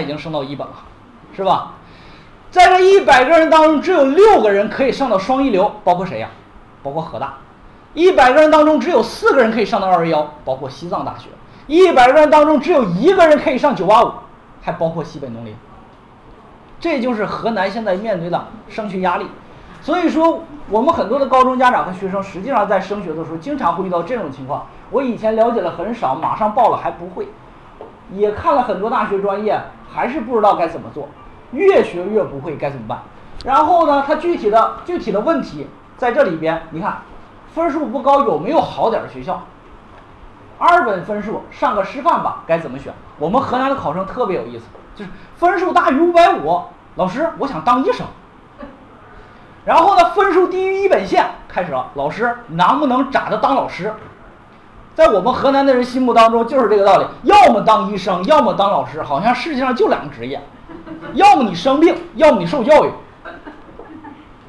已经升到一本了，是吧？在这一百个人当中，只有六个人可以上到双一流，包括谁呀？包括河大。一百个人当中，只有四个人可以上到二幺幺，包括西藏大学。一百个人当中，只有一个人可以上九八五，还包括西北农林。这就是河南现在面对的升学压力。所以说，我们很多的高中家长和学生，实际上在升学的时候，经常会遇到这种情况。我以前了解了很少，马上报了还不会，也看了很多大学专业，还是不知道该怎么做，越学越不会，该怎么办？然后呢，他具体的具体的问题在这里边，你看，分数不高，有没有好点的学校？二本分数上个师范吧，该怎么选？我们河南的考生特别有意思，就是分数大于五百五，老师，我想当医生。然后呢，分数低于一本线，开始了，老师能不能咋的当老师？在我们河南的人心目当中就是这个道理，要么当医生，要么当老师，好像世界上就两个职业，要么你生病，要么你受教育。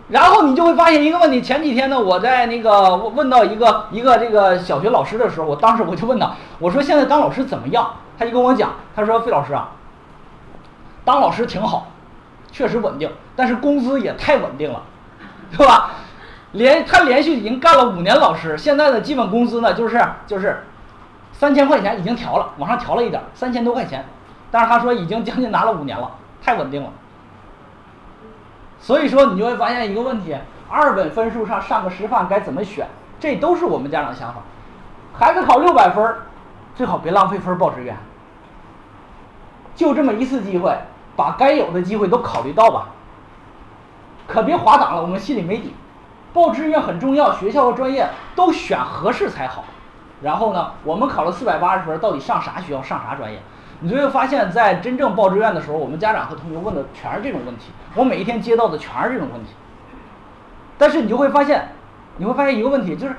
然后你就会发现一个问题，前几天呢，我在那个问到一个一个这个小学老师的时候，我当时我就问他，我说现在当老师怎么样？他就跟我讲，他说费老师啊，当老师挺好，确实稳定，但是工资也太稳定了，对吧？连他连续已经干了五年老师，现在的基本工资呢就是就是三千块钱已经调了，往上调了一点，三千多块钱。但是他说已经将近拿了五年了，太稳定了。所以说你就会发现一个问题：二本分数上上个师范该怎么选？这都是我们家长的想法。孩子考六百分，最好别浪费分报志愿。就这么一次机会，把该有的机会都考虑到吧。可别滑档了，我们心里没底。报志愿很重要，学校和专业都选合适才好。然后呢，我们考了四百八十分，到底上啥学校，上啥专业？你就会发现，在真正报志愿的时候，我们家长和同学问的全是这种问题。我每一天接到的全是这种问题。但是你就会发现，你会发现一个问题，就是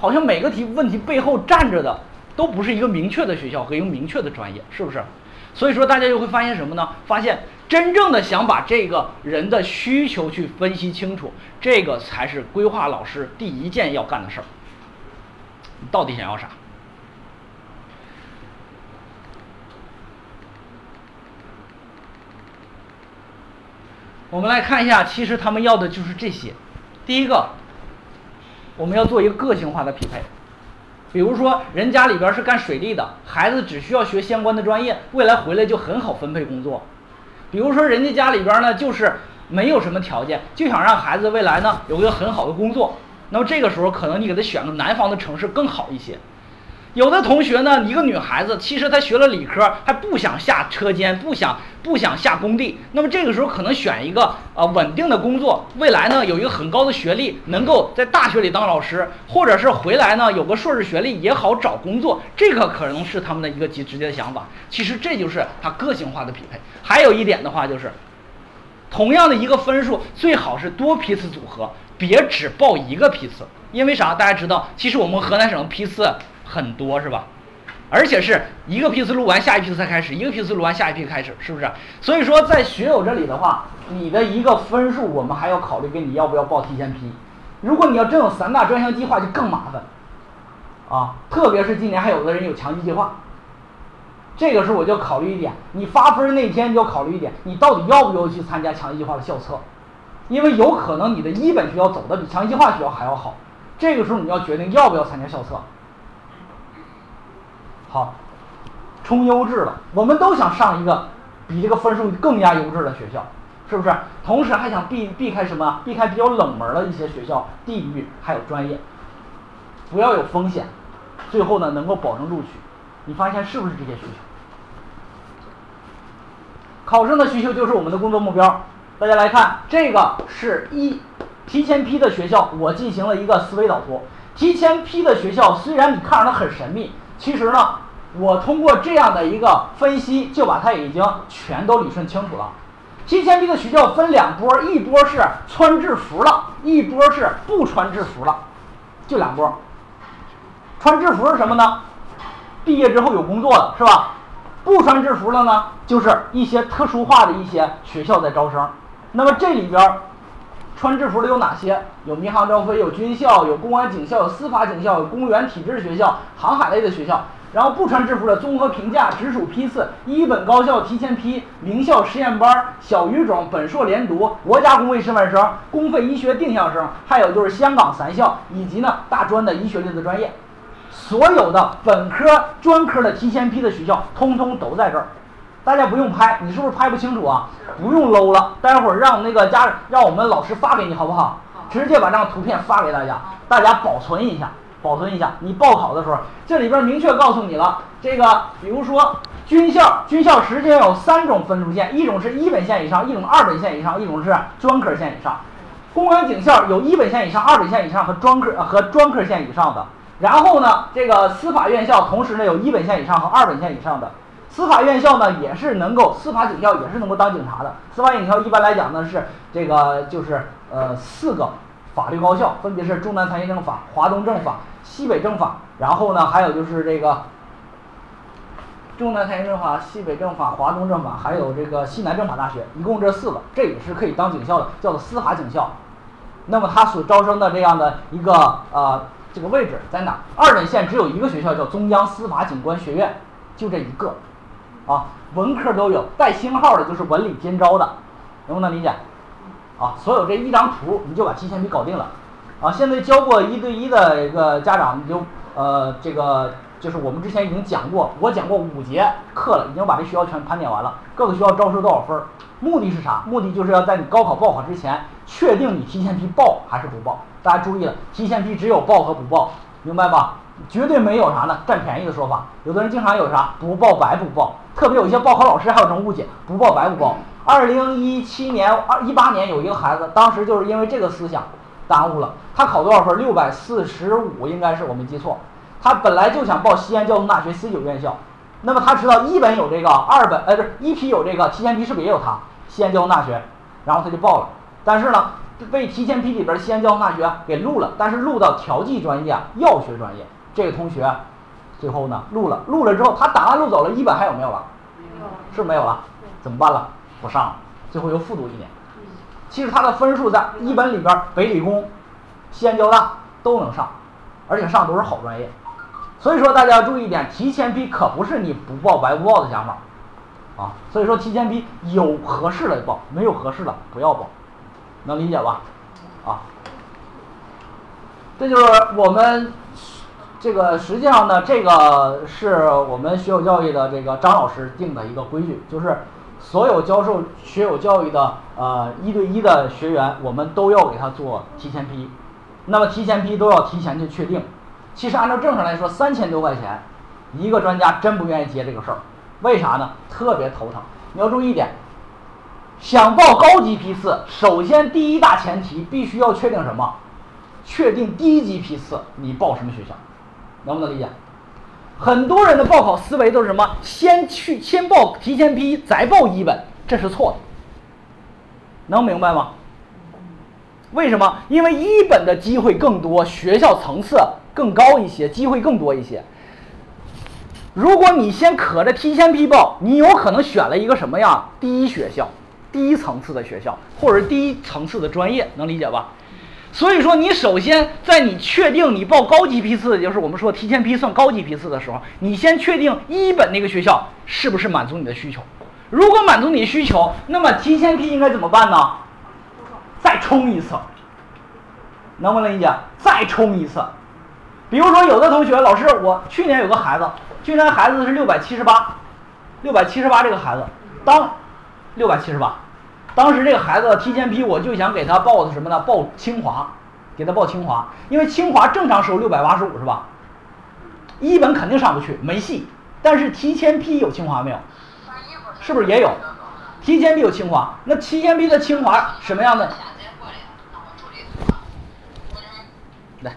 好像每个题问题背后站着的都不是一个明确的学校和一个明确的专业，是不是？所以说大家就会发现什么呢？发现真正的想把这个人的需求去分析清楚，这个才是规划老师第一件要干的事儿。你到底想要啥？我们来看一下，其实他们要的就是这些。第一个，我们要做一个个性化的匹配。比如说，人家里边是干水利的，孩子只需要学相关的专业，未来回来就很好分配工作。比如说，人家家里边呢就是没有什么条件，就想让孩子未来呢有个很好的工作，那么这个时候可能你给他选个南方的城市更好一些。有的同学呢，一个女孩子，其实她学了理科，还不想下车间，不想不想下工地。那么这个时候可能选一个呃稳定的工作，未来呢有一个很高的学历，能够在大学里当老师，或者是回来呢有个硕士学历也好找工作。这个可能是他们的一个极直接的想法。其实这就是他个性化的匹配。还有一点的话就是，同样的一个分数，最好是多批次组合，别只报一个批次。因为啥？大家知道，其实我们河南省批次。很多是吧？而且是一个批次录完，下一批次才开始；一个批次录完，下一批开始，是不是？所以说，在学友这里的话，你的一个分数，我们还要考虑跟你要不要报提前批。如果你要真有三大专项计划，就更麻烦啊！特别是今年还有的人有强基计划，这个时候我就考虑一点：你发分那天就要考虑一点，你到底要不要去参加强基计划的校测？因为有可能你的一本学校走的比强基计划学校还要好，这个时候你要决定要不要参加校测。好，冲优质了，我们都想上一个比这个分数更加优质的学校，是不是？同时还想避避开什么？避开比较冷门的一些学校、地域还有专业，不要有风险，最后呢能够保证录取。你发现是不是这些需求？考生的需求就是我们的工作目标。大家来看，这个是一提前批的学校，我进行了一个思维导图。提前批的学校虽然你看着它很神秘。其实呢，我通过这样的一个分析，就把它已经全都理顺清楚了。提前批的学校分两波，一波是穿制服了，一波是不穿制服了，就两波。穿制服是什么呢？毕业之后有工作的是吧？不穿制服了呢，就是一些特殊化的一些学校在招生。那么这里边。穿制服的有哪些？有民航招飞，有军校，有公安警校，有司法警校，有公务员体制学校，航海类的学校。然后不穿制服的综合评价、直属批次、一本高校提前批、名校实验班、小语种、本硕连读、国家公费师范生、公费医学定向生，还有就是香港三校以及呢大专的医学类的专业，所有的本科、专科的提前批的学校，通通都在这儿。大家不用拍，你是不是拍不清楚啊？不用搂了，待会儿让那个家让我们老师发给你好不好？直接把这张图片发给大家，大家保存一下。保存一下，你报考的时候，这里边明确告诉你了。这个，比如说军校，军校实际上有三种分数线，一种是一本线以上，一种二本线以上，一种是专科线以上。公安警校有一本线以上、二本线以上和专科和专科线以上的。然后呢，这个司法院校同时呢有一本线以上和二本线以上的。司法院校呢也是能够，司法警校也是能够当警察的。司法警校一般来讲呢是这个就是呃四个法律高校，分别是中南财经政法、华东政法。西北政法，然后呢，还有就是这个中南财经政法、西北政法、华东政法，还有这个西南政法大学，一共这四个，这也是可以当警校的，叫做司法警校。那么它所招生的这样的一个呃这个位置在哪？二本线只有一个学校，叫中央司法警官学院，就这一个，啊，文科都有，带星号的就是文理兼招的，能不能理解？啊，所有这一张图你就把提前批搞定了。啊，现在教过一对一的一个家长，你就呃，这个就是我们之前已经讲过，我讲过五节课了，已经把这学校全盘点完了，各个学校招收多少分，目的是啥？目的就是要在你高考报考之前，确定你提前批报还是不报。大家注意了，提前批只有报和不报，明白吧？绝对没有啥呢占便宜的说法。有的人经常有啥不报白不报，特别有一些报考老师还有这种误解，不报白不报。二零一七年、二一八年有一个孩子，当时就是因为这个思想。耽误了，他考多少分？六百四十五，应该是我没记错。他本来就想报西安交通大学 C 九院校，那么他知道一本有这个，二本呃不是一批有这个，提前批是不是也有他西安交通大学？然后他就报了，但是呢，被提前批里边西安交通大学给录了，但是录到调剂专业、药学专业。这个同学最后呢录了，录了之后他档案录走了，一本还有没有了？没有，是没有了？怎么办了？不上了，最后又复读一年。其实他的分数在一本里边，北理工、西安交大都能上，而且上都是好专业。所以说大家要注意一点，提前批可不是你不报白不报的想法，啊，所以说提前批有合适的报，没有合适的不要报，能理解吧？啊，这就是我们这个实际上呢，这个是我们学有教育的这个张老师定的一个规矩，就是。所有教授学有教育的呃一对一的学员，我们都要给他做提前批，那么提前批都要提前去确定。其实按照正常来说，三千多块钱，一个专家真不愿意接这个事儿，为啥呢？特别头疼。你要注意一点，想报高级批次，首先第一大前提必须要确定什么？确定低级批次你报什么学校，能不能理解？很多人的报考思维都是什么？先去先报提前批，再报一本，这是错的。能明白吗？为什么？因为一本的机会更多，学校层次更高一些，机会更多一些。如果你先可着提前批报，你有可能选了一个什么呀？第一学校，低层次的学校，或者低层次的专业，能理解吧？所以说，你首先在你确定你报高级批次，就是我们说提前批算高级批次的时候，你先确定一本那个学校是不是满足你的需求。如果满足你需求，那么提前批应该怎么办呢？再冲一次，能不能理解？再冲一次。比如说，有的同学，老师，我去年有个孩子，去年孩子是六百七十八，六百七十八这个孩子，当六百七十八。当时这个孩子提前批，我就想给他报的什么呢？报清华，给他报清华，因为清华正常收六百八十五是吧？一本肯定上不去，没戏。但是提前批有清华没有？是不是也有？提前批有清华，那提前批的清华什么样的？来，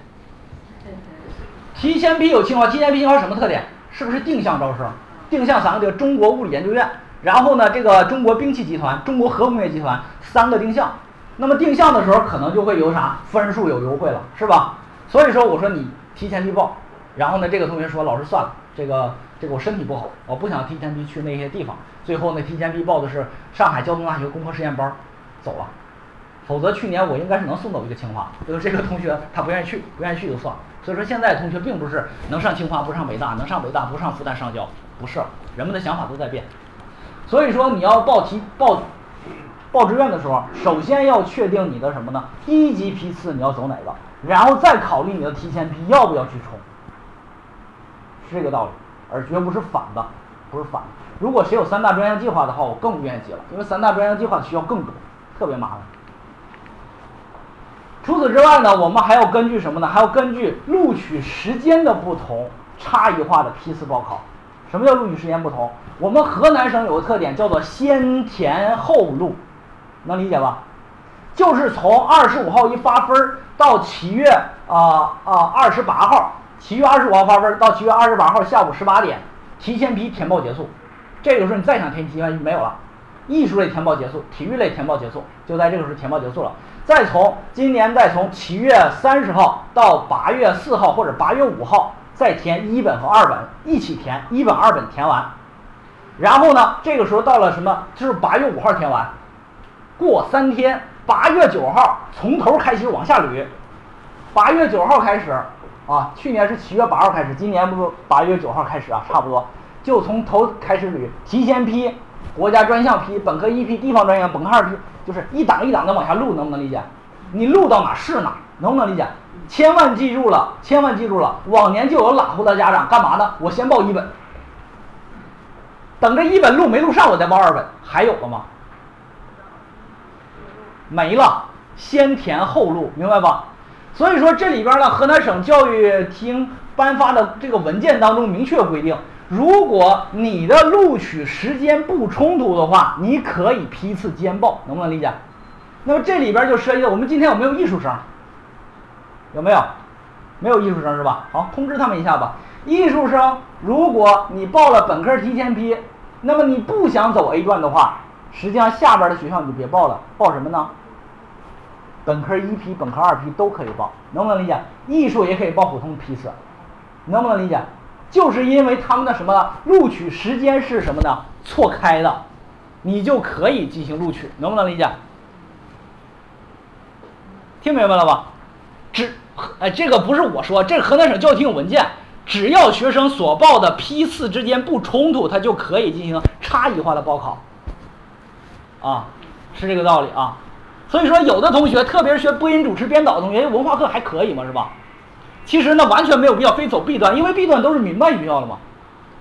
提前批有清华，提前批清华什么特点？是不是定向招生？定向三个字：中国物理研究院。然后呢，这个中国兵器集团、中国核工业集团三个定向，那么定向的时候可能就会有啥分数有优惠了，是吧？所以说我说你提前批报，然后呢，这个同学说老师算了，这个这个我身体不好，我不想提前批去那些地方。最后呢，提前批报的是上海交通大学工科实验班，走了。否则去年我应该是能送走一个清华，就是这个同学他不愿意去，不愿意去就算了。所以说现在同学并不是能上清华不上北大，能上北大不上复旦上交，不是，人们的想法都在变。所以说你要报题报报志愿的时候，首先要确定你的什么呢？一级批次你要走哪个，然后再考虑你的提前批要不要去冲，是这个道理，而绝不是反的，不是反的。如果谁有三大专项计划的话，我更不愿意接了，因为三大专项计划需要更多，特别麻烦。除此之外呢，我们还要根据什么呢？还要根据录取时间的不同，差异化的批次报考。什么叫录取时间不同？我们河南省有个特点，叫做先填后录，能理解吧？就是从二十五号一发分儿到七月啊啊二十八号，七月二十五号发分儿到七月二十八号下午十八点，提前批填报结束。这个时候你再想填提前批没有了，艺术类填报结束，体育类填报结束，就在这个时候填报结束了。再从今年再从七月三十号到八月四号或者八月五号。再填一本和二本一起填，一本二本填完，然后呢，这个时候到了什么？就是八月五号填完，过三天，八月九号从头开始往下捋，八月九号开始啊，去年是七月八号开始，今年不是八月九号开始啊，差不多就从头开始捋，提前批，国家专项批，本科一批，地方专项，本科二批，就是一档一档的往下录，能不能理解？你录到哪是哪，能不能理解？千万记住了，千万记住了。往年就有拉乎的家长干嘛呢？我先报一本，等这一本录没录上，我再报二本。还有了吗？没了，先填后录，明白吧？所以说这里边呢，河南省教育厅颁发的这个文件当中明确规定，如果你的录取时间不冲突的话，你可以批次兼报，能不能理解？那么这里边就涉及到我们今天有没有艺术生？有没有？没有艺术生是吧？好，通知他们一下吧。艺术生，如果你报了本科提前批，那么你不想走 A 段的话，实际上下边的学校你就别报了。报什么呢？本科一批、本科二批都可以报，能不能理解？艺术也可以报普通批次，能不能理解？就是因为他们的什么录取时间是什么呢？错开的，你就可以进行录取，能不能理解？听明白了吧？只。哎，这个不是我说，这河南省教育厅有文件，只要学生所报的批次之间不冲突，他就可以进行差异化的报考。啊，是这个道理啊。所以说，有的同学，特别是学播音主持、编导的同学，文化课还可以嘛，是吧？其实呢，完全没有必要非走 B 段，因为 B 段都是民办学校了嘛，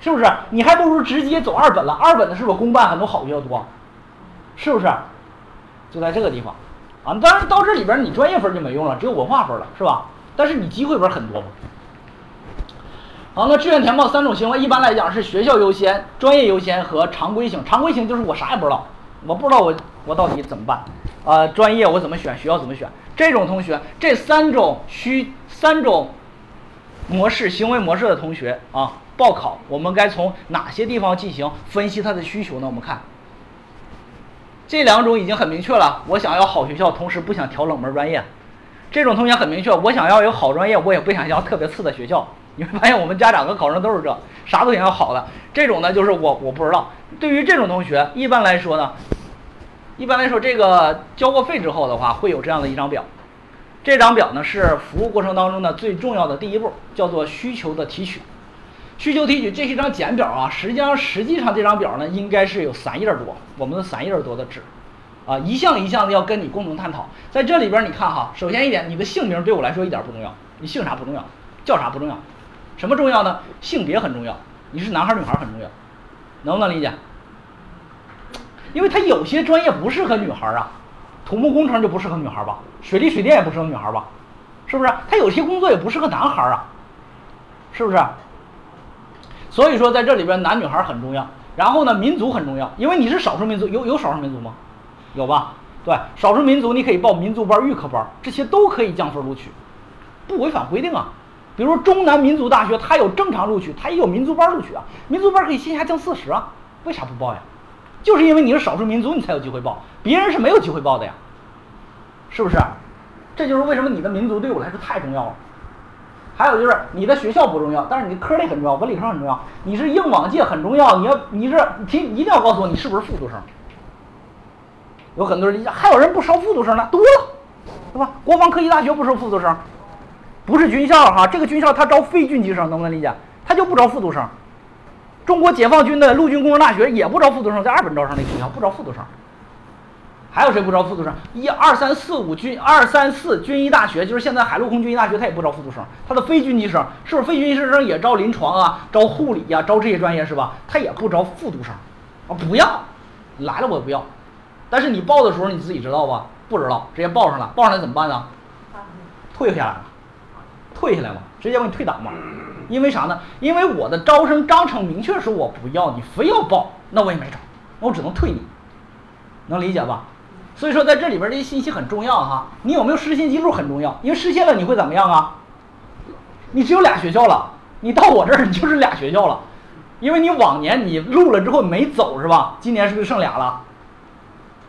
是不是？你还不如直接走二本了，二本的是不是公办很多好学校多？是不是？就在这个地方。啊，当然到这里边你专业分就没用了，只有文化分了，是吧？但是你机会不是很多吗？好，那志愿填报三种行为，一般来讲是学校优先、专业优先和常规型。常规型就是我啥也不知道，我不知道我我到底怎么办？啊，专业我怎么选？学校怎么选？这种同学，这三种需三种模式行为模式的同学啊，报考我们该从哪些地方进行分析他的需求呢？我们看。这两种已经很明确了，我想要好学校，同时不想调冷门专业。这种同学很明确，我想要有好专业，我也不想要特别次的学校。你会发现，我们家长和考生都是这，啥都想要好的。这种呢，就是我我不知道。对于这种同学，一般来说呢，一般来说，这个交过费之后的话，会有这样的一张表。这张表呢，是服务过程当中的最重要的第一步，叫做需求的提取。需求提取，这是一张简表啊。实际上，实际上这张表呢，应该是有三页多，我们的三页多的纸，啊，一项一项的要跟你共同探讨。在这里边，你看哈，首先一点，你的姓名对我来说一点不重要，你姓啥不重要，叫啥不重要，什么重要呢？性别很重要，你是男孩女孩很重要，能不能理解？因为他有些专业不适合女孩啊，土木工程就不适合女孩吧，水利水电也不适合女孩吧，是不是？他有些工作也不适合男孩啊，是不是？所以说，在这里边男女孩很重要。然后呢，民族很重要，因为你是少数民族，有有少数民族吗？有吧？对，少数民族你可以报民族班、预科班，这些都可以降分录取，不违反规定啊。比如说中南民族大学，它有正常录取，它也有民族班录取啊。民族班可以线下降四十啊，为啥不报呀？就是因为你是少数民族，你才有机会报，别人是没有机会报的呀，是不是？这就是为什么你的民族对我来说太重要了。还有就是你的学校不重要，但是你的科类很重要，文理科很重要。你是应往届很重要，你要你是提一定要告诉我你是不是复读生。有很多人，还有人不收复读生呢，多了，对吧？国防科技大学不收复读生，不是军校哈，这个军校他招非军级生，能不能理解？他就不招复读生。中国解放军的陆军工程大学也不招复读生，在二本招生那个学校不招复读生。还有谁不招复读生？一二三四五军二三四军医大学，就是现在海陆空军医大学，他也不招复读生，他的非军医生是不是非军医生也招临床啊，招护理呀，招这些专业是吧？他也不招复读生，啊不要，来了我不要。但是你报的时候你自己知道吧？不知道，直接报上了，报上来怎么办呢？退下来了，退下来了，直接给你退档嘛。因为啥呢？因为我的招生章程明确说我不要你，非要报，那我也没招，那我只能退你，能理解吧？所以说在这里边这些信息很重要哈。你有没有失信记录很重要，因为失信了你会怎么样啊？你只有俩学校了，你到我这儿你就是俩学校了，因为你往年你录了之后没走是吧？今年是不是剩俩了？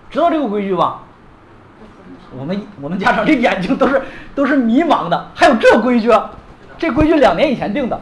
知道这个规矩吧？我们我们家长这眼睛都是都是迷茫的，还有这规矩？这规矩两年以前定的。